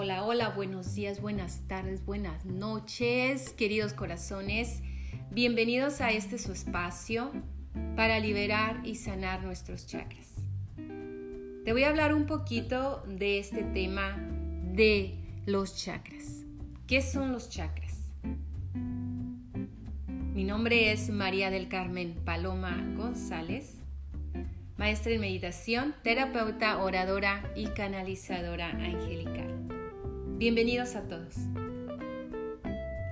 Hola, hola, buenos días, buenas tardes, buenas noches, queridos corazones. Bienvenidos a este su espacio para liberar y sanar nuestros chakras. Te voy a hablar un poquito de este tema de los chakras. ¿Qué son los chakras? Mi nombre es María del Carmen Paloma González maestra en meditación, terapeuta, oradora y canalizadora angelical. Bienvenidos a todos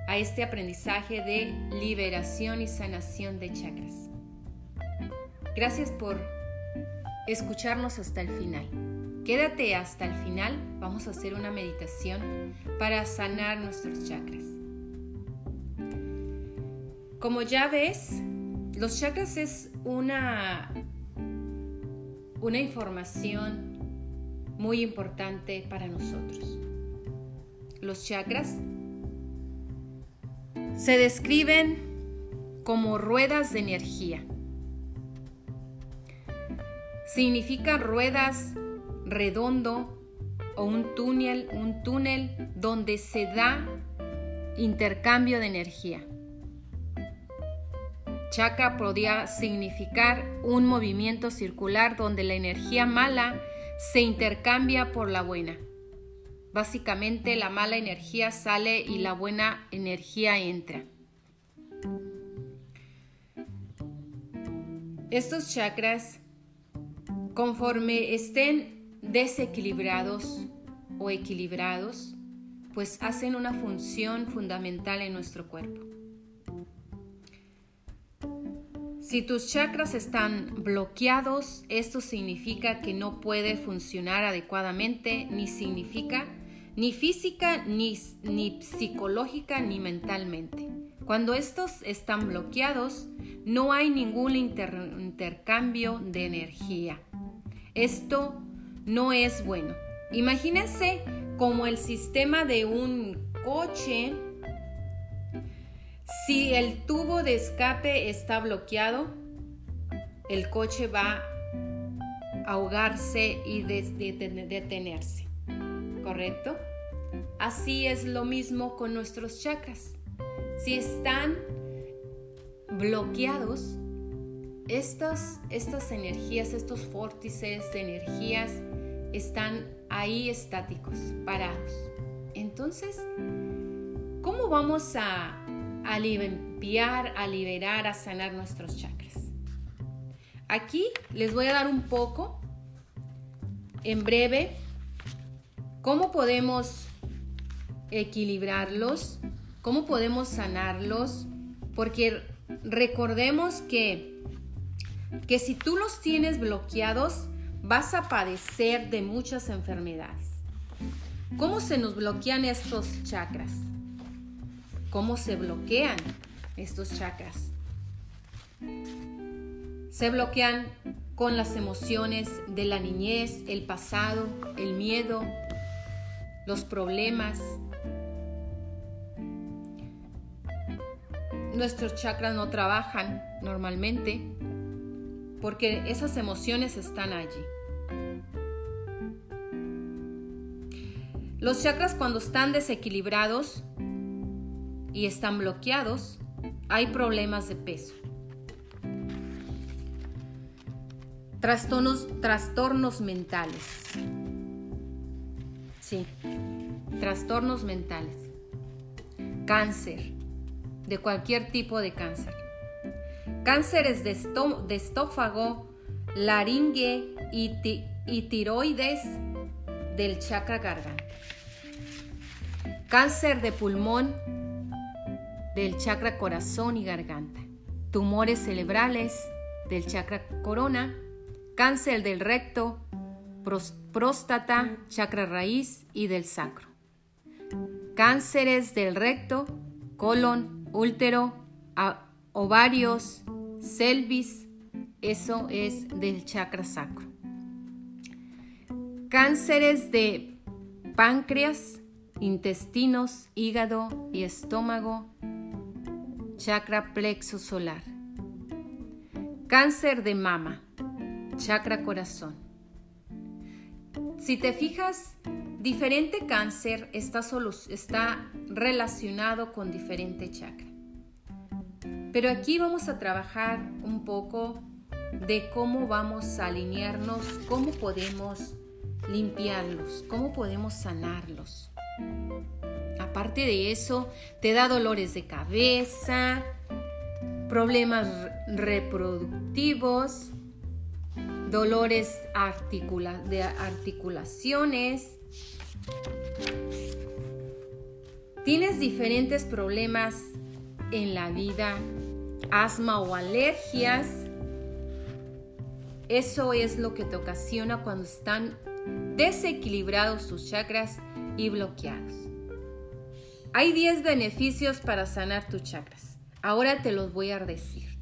a este aprendizaje de liberación y sanación de chakras. Gracias por escucharnos hasta el final. Quédate hasta el final, vamos a hacer una meditación para sanar nuestros chakras. Como ya ves, los chakras es una una información muy importante para nosotros. Los chakras se describen como ruedas de energía. Significa ruedas redondo o un túnel, un túnel donde se da intercambio de energía. Chakra podría significar un movimiento circular donde la energía mala se intercambia por la buena. Básicamente la mala energía sale y la buena energía entra. Estos chakras, conforme estén desequilibrados o equilibrados, pues hacen una función fundamental en nuestro cuerpo. Si tus chakras están bloqueados, esto significa que no puede funcionar adecuadamente, ni significa ni física, ni, ni psicológica, ni mentalmente. Cuando estos están bloqueados, no hay ningún intercambio de energía. Esto no es bueno. Imagínense como el sistema de un coche si el tubo de escape está bloqueado, el coche va a ahogarse y detenerse. ¿Correcto? Así es lo mismo con nuestros chakras. Si están bloqueados, estas, estas energías, estos vórtices de energías están ahí estáticos, parados. Entonces, ¿cómo vamos a a limpiar, a liberar, a sanar nuestros chakras. Aquí les voy a dar un poco, en breve, cómo podemos equilibrarlos, cómo podemos sanarlos, porque recordemos que, que si tú los tienes bloqueados, vas a padecer de muchas enfermedades. ¿Cómo se nos bloquean estos chakras? cómo se bloquean estos chakras. Se bloquean con las emociones de la niñez, el pasado, el miedo, los problemas. Nuestros chakras no trabajan normalmente porque esas emociones están allí. Los chakras cuando están desequilibrados y están bloqueados, hay problemas de peso. Trastornos, mentales. Sí, trastornos mentales. Cáncer, de cualquier tipo de cáncer. Cánceres de, estófago, laringe y, y tiroides del chakra garganta. Cáncer de pulmón del chakra corazón y garganta, tumores cerebrales del chakra corona, cáncer del recto, próstata, chakra raíz y del sacro. Cánceres del recto, colon, útero, ovarios, celvis, eso es del chakra sacro. Cánceres de páncreas, intestinos, hígado y estómago chakra plexo solar. Cáncer de mama, chakra corazón. Si te fijas, diferente cáncer está, está relacionado con diferente chakra. Pero aquí vamos a trabajar un poco de cómo vamos a alinearnos, cómo podemos limpiarlos, cómo podemos sanarlos. Aparte de eso, te da dolores de cabeza, problemas reproductivos, dolores de articulaciones. Tienes diferentes problemas en la vida, asma o alergias. Eso es lo que te ocasiona cuando están desequilibrados tus chakras y bloqueados. Hay 10 beneficios para sanar tus chakras. Ahora te los voy a decir.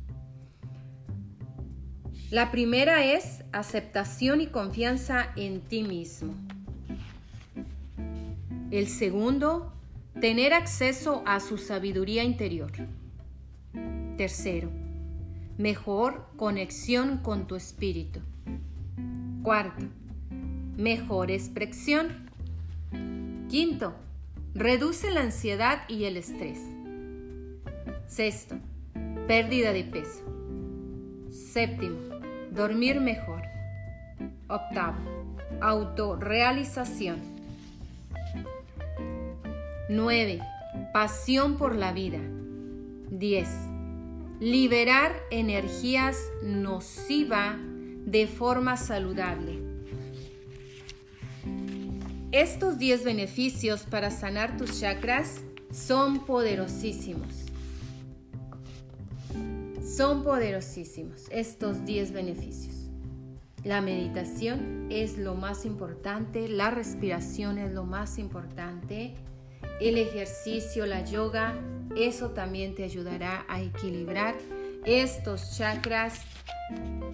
La primera es aceptación y confianza en ti mismo. El segundo, tener acceso a su sabiduría interior. Tercero, mejor conexión con tu espíritu. Cuarto, mejor expresión. Quinto, reduce la ansiedad y el estrés. Sexto, pérdida de peso. Séptimo, dormir mejor. Octavo, autorrealización. 9. Pasión por la vida. 10. Liberar energías nociva de forma saludable. Estos 10 beneficios para sanar tus chakras son poderosísimos. Son poderosísimos estos 10 beneficios. La meditación es lo más importante, la respiración es lo más importante, el ejercicio, la yoga, eso también te ayudará a equilibrar estos chakras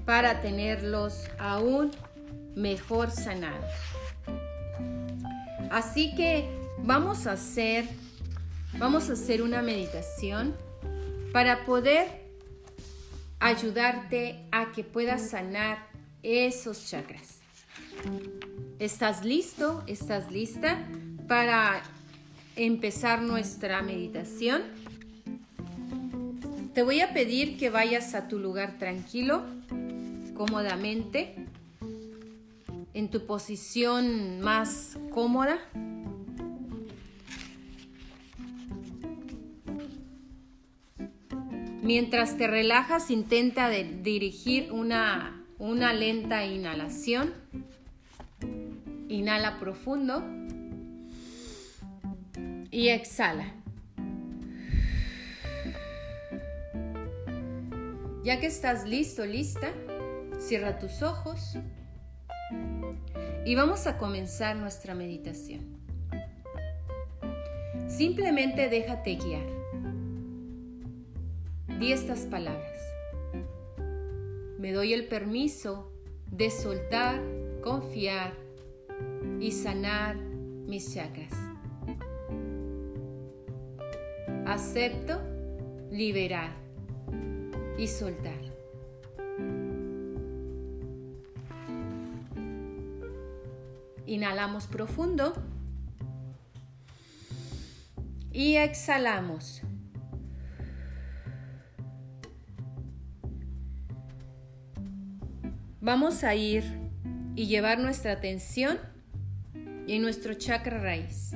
para tenerlos aún mejor sanados. Así que vamos a hacer vamos a hacer una meditación para poder ayudarte a que puedas sanar esos chakras. ¿Estás listo? ¿Estás lista para empezar nuestra meditación? Te voy a pedir que vayas a tu lugar tranquilo, cómodamente, en tu posición más cómoda. Mientras te relajas, intenta dirigir una, una lenta inhalación. Inhala profundo y exhala. Ya que estás listo, lista, cierra tus ojos y vamos a comenzar nuestra meditación. Simplemente déjate guiar. Di estas palabras. Me doy el permiso de soltar, confiar y sanar mis chakras. Acepto liberar y soltar. Inhalamos profundo y exhalamos. Vamos a ir y llevar nuestra atención en nuestro chakra raíz.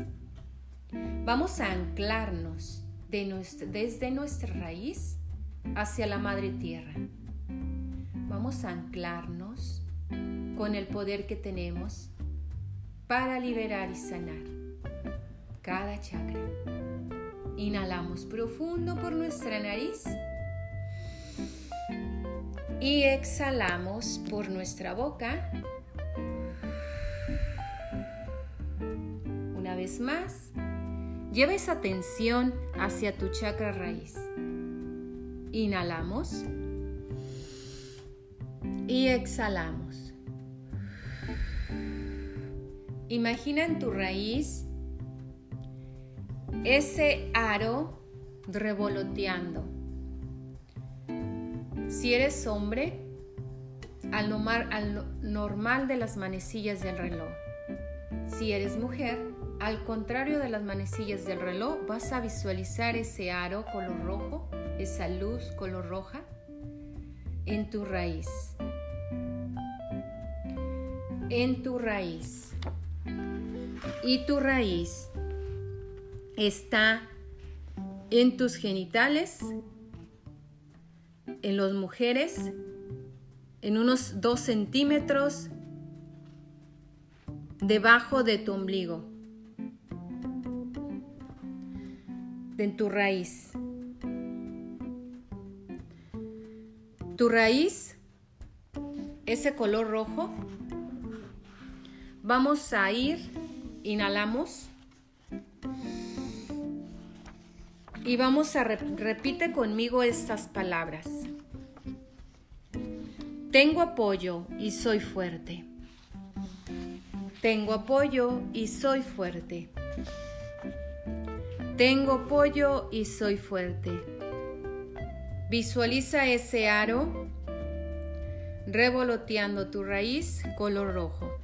Vamos a anclarnos desde nuestra raíz hacia la madre tierra. Vamos a anclarnos con el poder que tenemos para liberar y sanar cada chakra. Inhalamos profundo por nuestra nariz y exhalamos por nuestra boca. Una vez más, lleva esa atención hacia tu chakra raíz. Inhalamos y exhalamos. Imagina en tu raíz ese aro revoloteando si eres hombre, al, normal, al normal de las manecillas del reloj. Si eres mujer, al contrario de las manecillas del reloj, vas a visualizar ese aro color rojo, esa luz color roja, en tu raíz. En tu raíz. Y tu raíz está en tus genitales, en las mujeres, en unos 2 centímetros debajo de tu ombligo, en tu raíz. Tu raíz, ese color rojo, vamos a ir, inhalamos y vamos a repite conmigo estas palabras. Tengo apoyo y soy fuerte. Tengo apoyo y soy fuerte. Tengo apoyo y soy fuerte. Visualiza ese aro revoloteando tu raíz color rojo.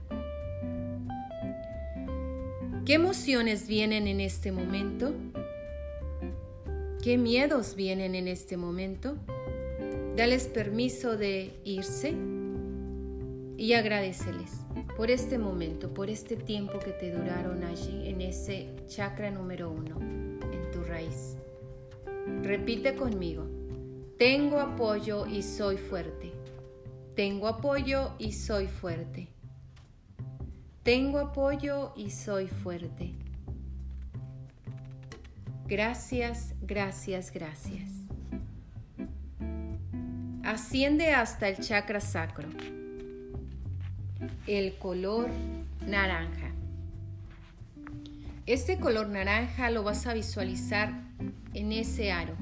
¿Qué emociones vienen en este momento? ¿Qué miedos vienen en este momento? Dales permiso de irse y agradeceles por este momento, por este tiempo que te duraron allí en ese chakra número uno, en tu raíz. Repite conmigo, tengo apoyo y soy fuerte. Tengo apoyo y soy fuerte. Tengo apoyo y soy fuerte. Gracias, gracias, gracias. Asciende hasta el chakra sacro. El color naranja. Este color naranja lo vas a visualizar en ese aro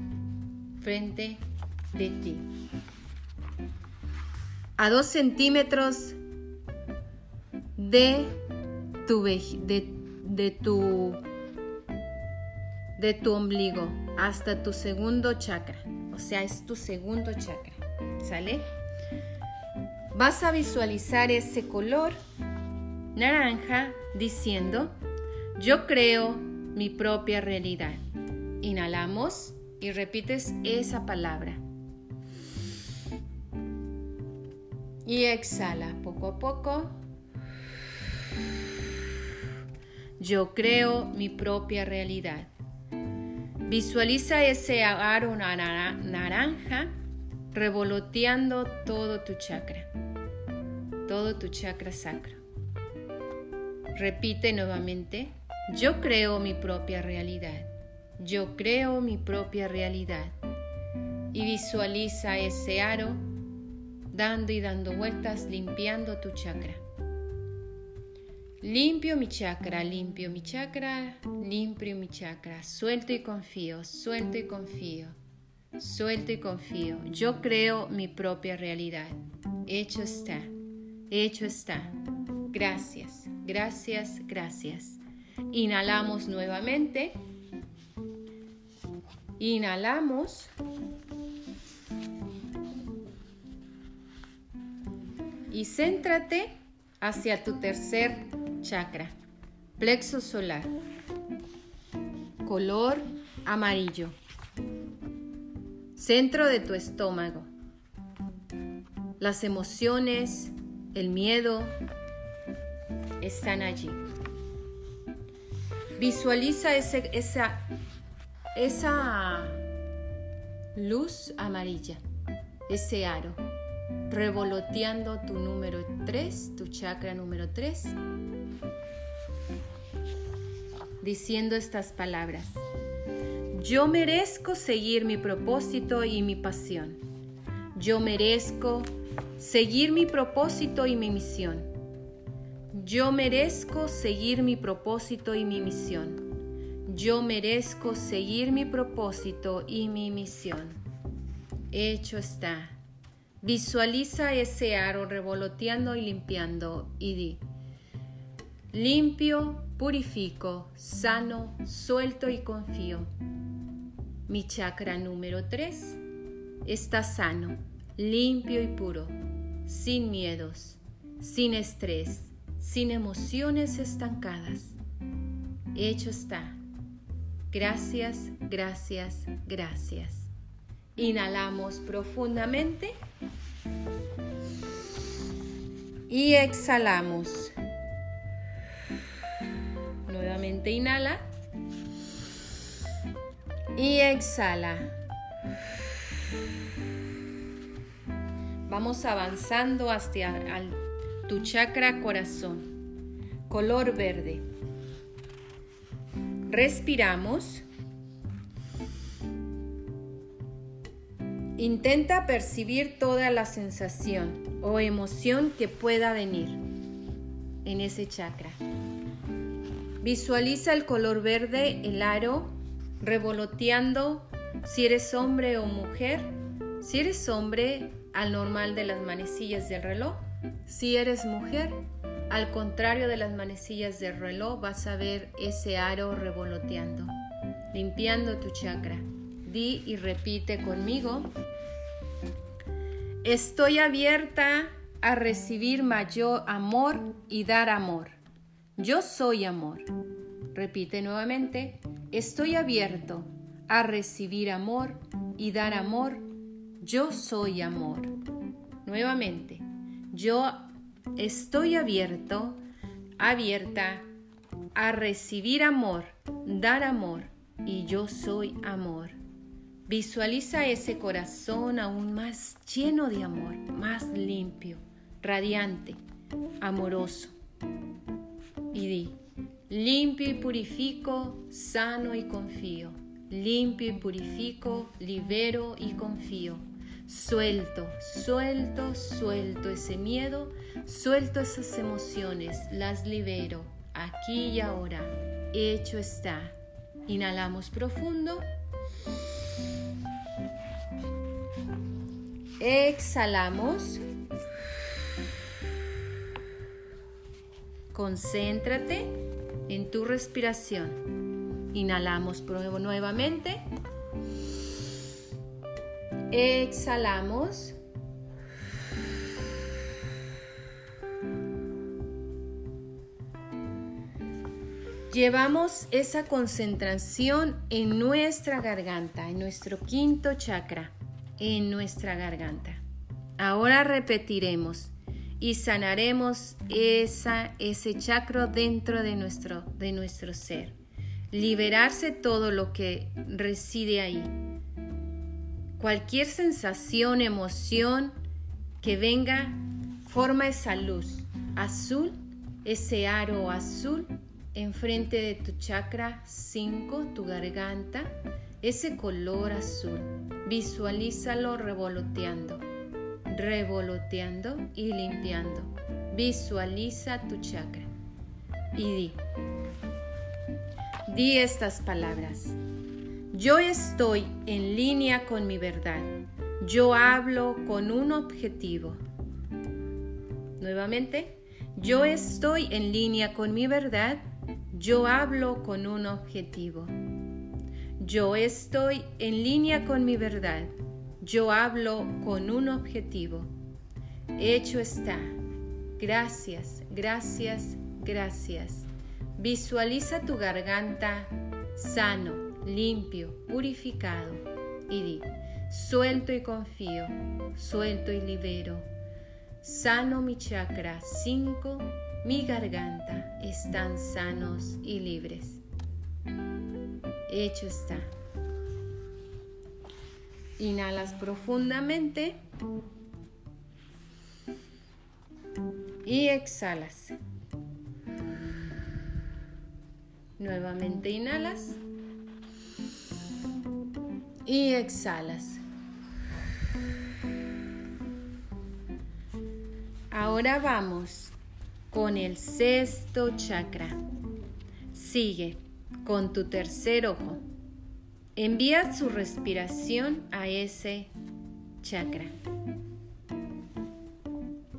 frente de ti. A dos centímetros de tu, de, de tu de tu ombligo hasta tu segundo chakra. O sea, es tu segundo chakra. ¿Sale? Vas a visualizar ese color naranja diciendo, yo creo mi propia realidad. Inhalamos y repites esa palabra. Y exhala poco a poco. Yo creo mi propia realidad. Visualiza ese aro naranja revoloteando todo tu chakra, todo tu chakra sacro. Repite nuevamente, yo creo mi propia realidad, yo creo mi propia realidad. Y visualiza ese aro dando y dando vueltas, limpiando tu chakra. Limpio mi chakra, limpio mi chakra, limpio mi chakra. Suelto y confío, suelto y confío, suelto y confío. Yo creo mi propia realidad. Hecho está, hecho está. Gracias, gracias, gracias. Inhalamos nuevamente. Inhalamos. Y céntrate hacia tu tercer chakra, plexo solar, color amarillo, centro de tu estómago, las emociones, el miedo están allí. Visualiza ese, esa, esa luz amarilla, ese aro, revoloteando tu número 3, tu chakra número 3 diciendo estas palabras. Yo merezco seguir mi propósito y mi pasión. Yo merezco seguir mi propósito y mi misión. Yo merezco seguir mi propósito y mi misión. Yo merezco seguir mi propósito y mi misión. Hecho está. Visualiza ese aro revoloteando y limpiando y di, limpio, purifico, sano, suelto y confío. Mi chakra número 3 está sano, limpio y puro, sin miedos, sin estrés, sin emociones estancadas. Hecho está. Gracias, gracias, gracias. Inhalamos profundamente y exhalamos. Nuevamente inhala y exhala. Vamos avanzando hacia tu chakra corazón, color verde. Respiramos. Intenta percibir toda la sensación o emoción que pueda venir en ese chakra. Visualiza el color verde, el aro, revoloteando si eres hombre o mujer. Si eres hombre, al normal de las manecillas del reloj. Si eres mujer, al contrario de las manecillas del reloj, vas a ver ese aro revoloteando, limpiando tu chakra. Di y repite conmigo. Estoy abierta a recibir mayor amor y dar amor. Yo soy amor. Repite nuevamente. Estoy abierto a recibir amor y dar amor. Yo soy amor. Nuevamente. Yo estoy abierto, abierta a recibir amor, dar amor y yo soy amor. Visualiza ese corazón aún más lleno de amor, más limpio, radiante, amoroso. Y di, limpio y purifico, sano y confío. Limpio y purifico, libero y confío. Suelto, suelto, suelto ese miedo, suelto esas emociones, las libero aquí y ahora. Hecho está. Inhalamos profundo. Exhalamos. Concéntrate en tu respiración. Inhalamos nuevamente. Exhalamos. Llevamos esa concentración en nuestra garganta, en nuestro quinto chakra en nuestra garganta. Ahora repetiremos y sanaremos esa, ese chakra dentro de nuestro, de nuestro ser. Liberarse todo lo que reside ahí. Cualquier sensación, emoción que venga, forma esa luz azul, ese aro azul enfrente de tu chakra 5, tu garganta, ese color azul. Visualízalo revoloteando, revoloteando y limpiando. Visualiza tu chakra y di, di estas palabras. Yo estoy en línea con mi verdad. Yo hablo con un objetivo. Nuevamente, yo estoy en línea con mi verdad. Yo hablo con un objetivo. Yo estoy en línea con mi verdad. Yo hablo con un objetivo. Hecho está. Gracias, gracias, gracias. Visualiza tu garganta sano, limpio, purificado y di, suelto y confío, suelto y libero. Sano mi chakra 5, mi garganta están sanos y libres hecho está. Inhalas profundamente y exhalas. Nuevamente inhalas y exhalas. Ahora vamos con el sexto chakra. Sigue con tu tercer ojo. Envía su respiración a ese chakra,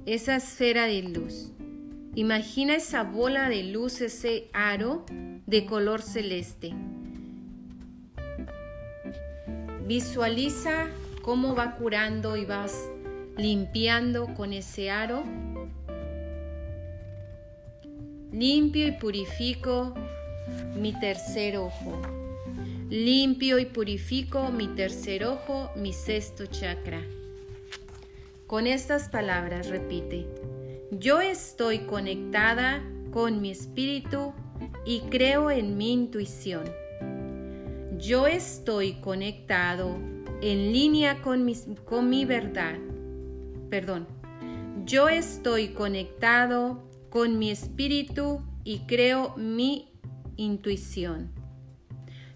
esa esfera de luz. Imagina esa bola de luz, ese aro de color celeste. Visualiza cómo va curando y vas limpiando con ese aro Limpio y purifico mi tercer ojo. Limpio y purifico mi tercer ojo, mi sexto chakra. Con estas palabras repite, yo estoy conectada con mi espíritu y creo en mi intuición. Yo estoy conectado en línea con mi, con mi verdad. Perdón. Yo estoy conectado con mi espíritu y creo mi intuición.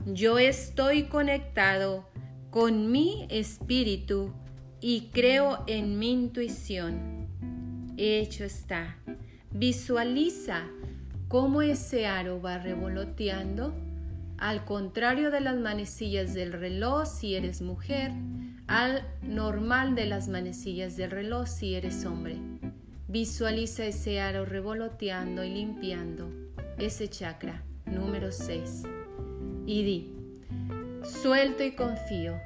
Yo estoy conectado con mi espíritu y creo en mi intuición. Hecho está. Visualiza cómo ese aro va revoloteando al contrario de las manecillas del reloj si eres mujer, al normal de las manecillas del reloj si eres hombre. Visualiza ese aro revoloteando y limpiando ese chakra número 6. Y di, suelto y confío,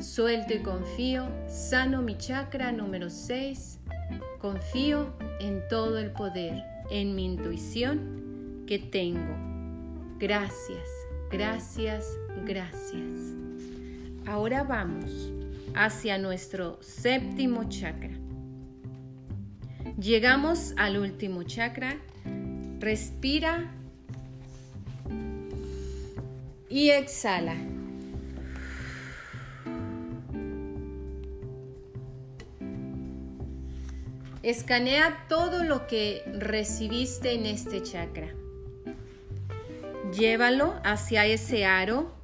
suelto y confío, sano mi chakra número 6, confío en todo el poder, en mi intuición que tengo. Gracias, gracias, gracias. Ahora vamos hacia nuestro séptimo chakra. Llegamos al último chakra. Respira y exhala. Escanea todo lo que recibiste en este chakra. Llévalo hacia ese aro,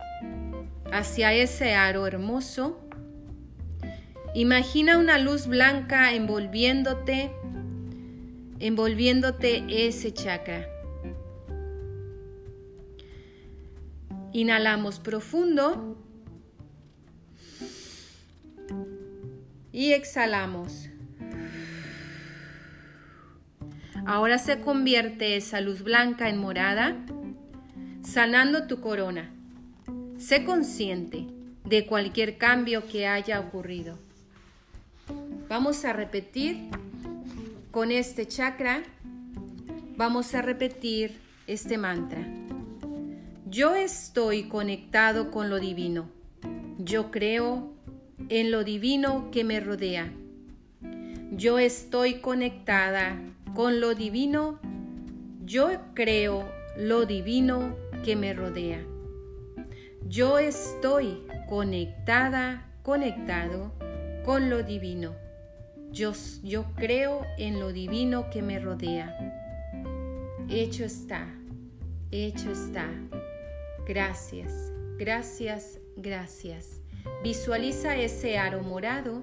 hacia ese aro hermoso. Imagina una luz blanca envolviéndote, envolviéndote ese chakra. Inhalamos profundo y exhalamos. Ahora se convierte esa luz blanca en morada, sanando tu corona. Sé consciente de cualquier cambio que haya ocurrido. Vamos a repetir con este chakra, vamos a repetir este mantra. Yo estoy conectado con lo divino. Yo creo en lo divino que me rodea. Yo estoy conectada con lo divino, yo creo lo divino que me rodea. Yo estoy conectada, conectado con lo divino. Yo, yo creo en lo divino que me rodea. Hecho está, hecho está. Gracias, gracias, gracias. Visualiza ese aro morado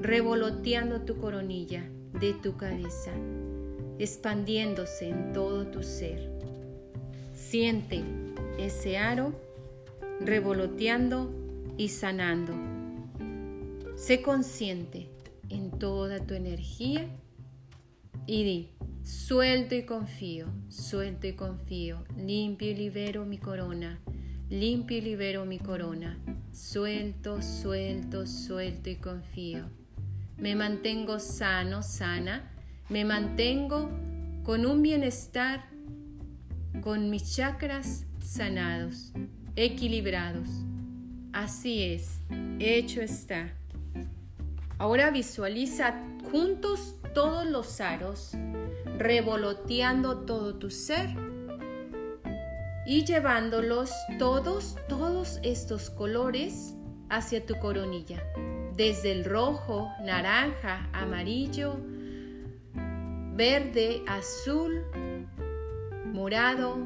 revoloteando tu coronilla de tu cabeza expandiéndose en todo tu ser. Siente ese aro revoloteando y sanando. Sé consciente en toda tu energía y di, suelto y confío, suelto y confío, limpio y libero mi corona, limpio y libero mi corona, suelto, suelto, suelto y confío. Me mantengo sano, sana, me mantengo con un bienestar, con mis chakras sanados, equilibrados. Así es, hecho está. Ahora visualiza juntos todos los aros, revoloteando todo tu ser y llevándolos todos, todos estos colores hacia tu coronilla, desde el rojo, naranja, amarillo, verde, azul, morado,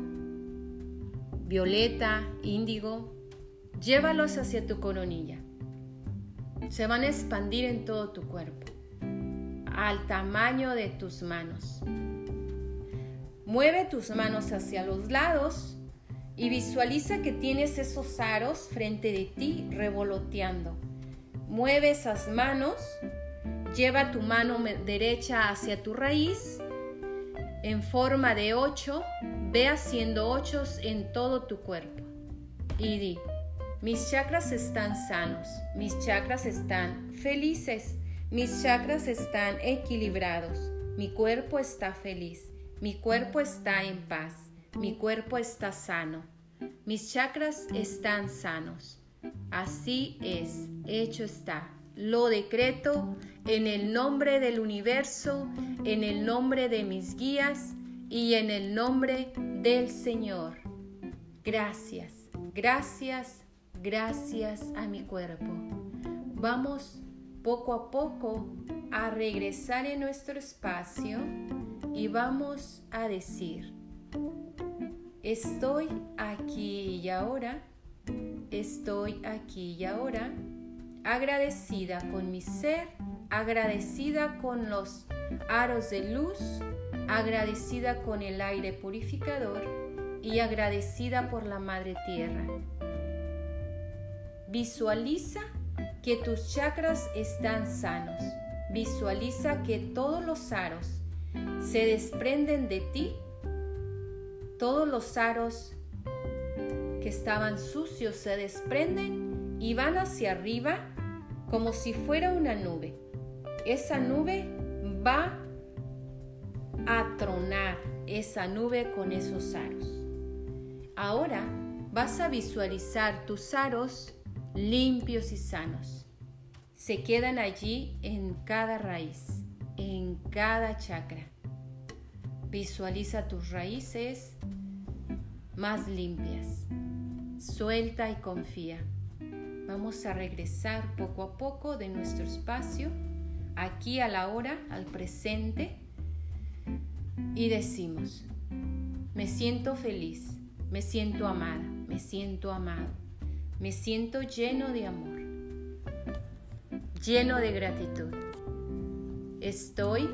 violeta, índigo. Llévalos hacia tu coronilla. Se van a expandir en todo tu cuerpo, al tamaño de tus manos. Mueve tus manos hacia los lados y visualiza que tienes esos aros frente de ti revoloteando. Mueve esas manos Lleva tu mano derecha hacia tu raíz en forma de ocho. Ve haciendo ochos en todo tu cuerpo. Y di, mis chakras están sanos, mis chakras están felices, mis chakras están equilibrados, mi cuerpo está feliz, Mi cuerpo está en paz. Mi cuerpo está sano. Mis chakras están sanos. Así es, hecho está. Lo decreto en el nombre del universo, en el nombre de mis guías y en el nombre del Señor. Gracias, gracias, gracias a mi cuerpo. Vamos poco a poco a regresar en nuestro espacio y vamos a decir, estoy aquí y ahora, estoy aquí y ahora, agradecida con mi ser, agradecida con los aros de luz, agradecida con el aire purificador y agradecida por la Madre Tierra. Visualiza que tus chakras están sanos. Visualiza que todos los aros se desprenden de ti, todos los aros que estaban sucios se desprenden y van hacia arriba como si fuera una nube. Esa nube va a tronar esa nube con esos aros. Ahora vas a visualizar tus aros limpios y sanos. Se quedan allí en cada raíz, en cada chakra. Visualiza tus raíces más limpias. Suelta y confía. Vamos a regresar poco a poco de nuestro espacio, aquí a la hora, al presente, y decimos, me siento feliz, me siento amada, me siento amado me siento lleno de amor, lleno de gratitud. Estoy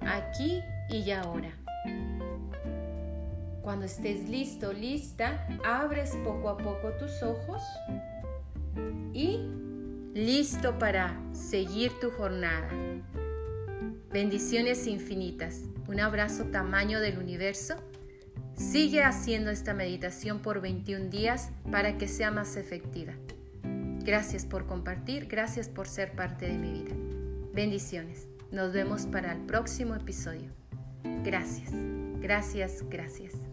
aquí y ahora. Cuando estés listo, lista, abres poco a poco tus ojos y listo para seguir tu jornada. Bendiciones infinitas. Un abrazo tamaño del universo Sigue haciendo esta meditación por 21 días para que sea más efectiva. Gracias por compartir, gracias por ser parte de mi vida. Bendiciones. Nos vemos para el próximo episodio. Gracias, gracias, gracias.